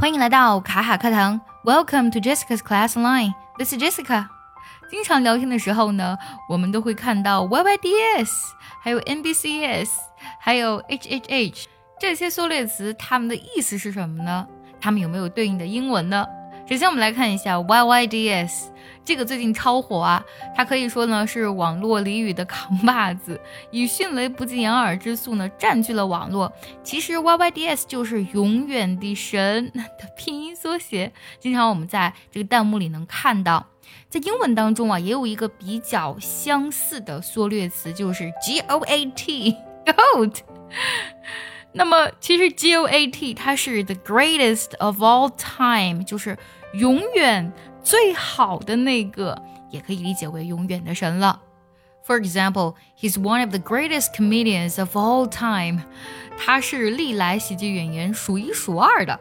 欢迎来到卡卡课堂，Welcome to Jessica's Class Line. This is Jessica. 经常聊天的时候呢，我们都会看到 YYDS，还有 NBCS，还有 HHH 这些缩略词，它们的意思是什么呢？它们有没有对应的英文呢？首先，我们来看一下 YYDS，这个最近超火啊！它可以说呢是网络俚语的扛把子，以迅雷不及掩耳之速呢占据了网络。其实 YYDS 就是永远的神的拼音缩写，经常我们在这个弹幕里能看到。在英文当中啊，也有一个比较相似的缩略词，就是 GOAT，GOAT。那么其实 GOAT 它是 the greatest of all time，就是永远最好的那个，也可以理解为永远的神了。For example, he's one of the greatest comedians of all time。他是历来喜剧演员数一数二的。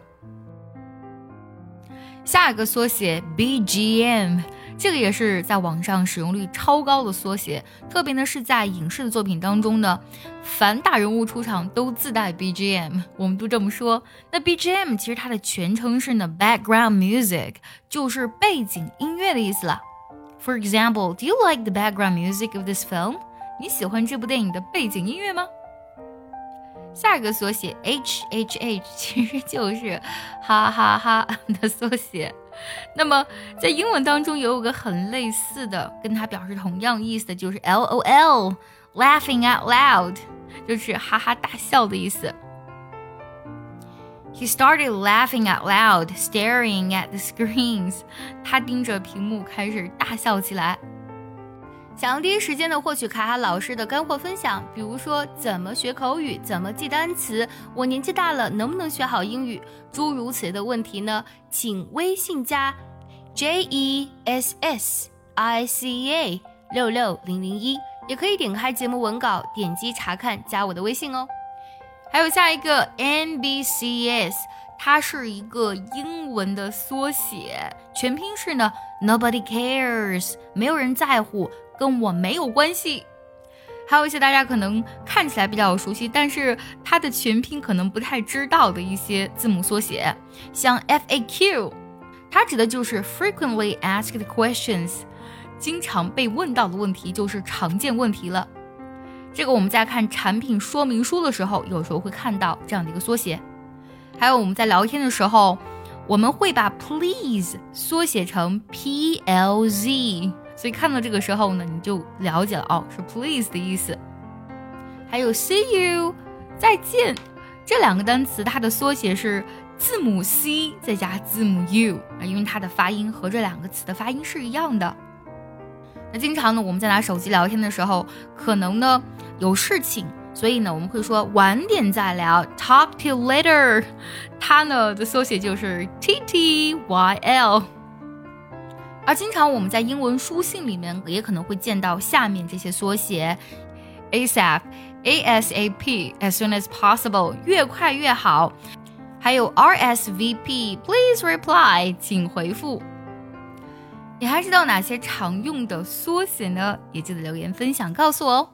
下一个缩写 BGM。这个也是在网上使用率超高的缩写，特别呢是在影视的作品当中呢，凡大人物出场都自带 BGM，我们都这么说。那 BGM 其实它的全称是呢 background music，就是背景音乐的意思了。For example, do you like the background music of this film？你喜欢这部电影的背景音乐吗？下一个缩写 HHH 其实就是哈哈哈的缩写。那么，在英文当中也有个很类似的，跟它表示同样意思的，就是 LOL，laughing out loud，就是哈哈大笑的意思。He started laughing out loud, staring at the screens。他盯着屏幕开始大笑起来。想要第一时间的获取卡卡老师的干货分享，比如说怎么学口语、怎么记单词，我年纪大了能不能学好英语，诸如此类的问题呢？请微信加 J E S S I C A 六六零零一，也可以点开节目文稿，点击查看，加我的微信哦。还有下一个 N B C S，它是一个英文的缩写，全拼是呢 Nobody cares，没有人在乎。跟我没有关系，还有一些大家可能看起来比较熟悉，但是它的全拼可能不太知道的一些字母缩写，像 FAQ，它指的就是 frequently asked questions，经常被问到的问题，就是常见问题了。这个我们在看产品说明书的时候，有时候会看到这样的一个缩写。还有我们在聊天的时候，我们会把 please 缩写成 PLZ。所以看到这个时候呢，你就了解了哦，是 please 的意思。还有 see you，再见，这两个单词它的缩写是字母 C 再加字母 U 啊，因为它的发音和这两个词的发音是一样的。那经常呢，我们在拿手机聊天的时候，可能呢有事情，所以呢我们会说晚点再聊，talk to later。它呢的缩写就是 T T Y L。而经常我们在英文书信里面也可能会见到下面这些缩写：ASAP，A S A P，as soon as possible，越快越好；还有 R S V P，please reply，请回复。你还知道哪些常用的缩写呢？也记得留言分享告诉我哦。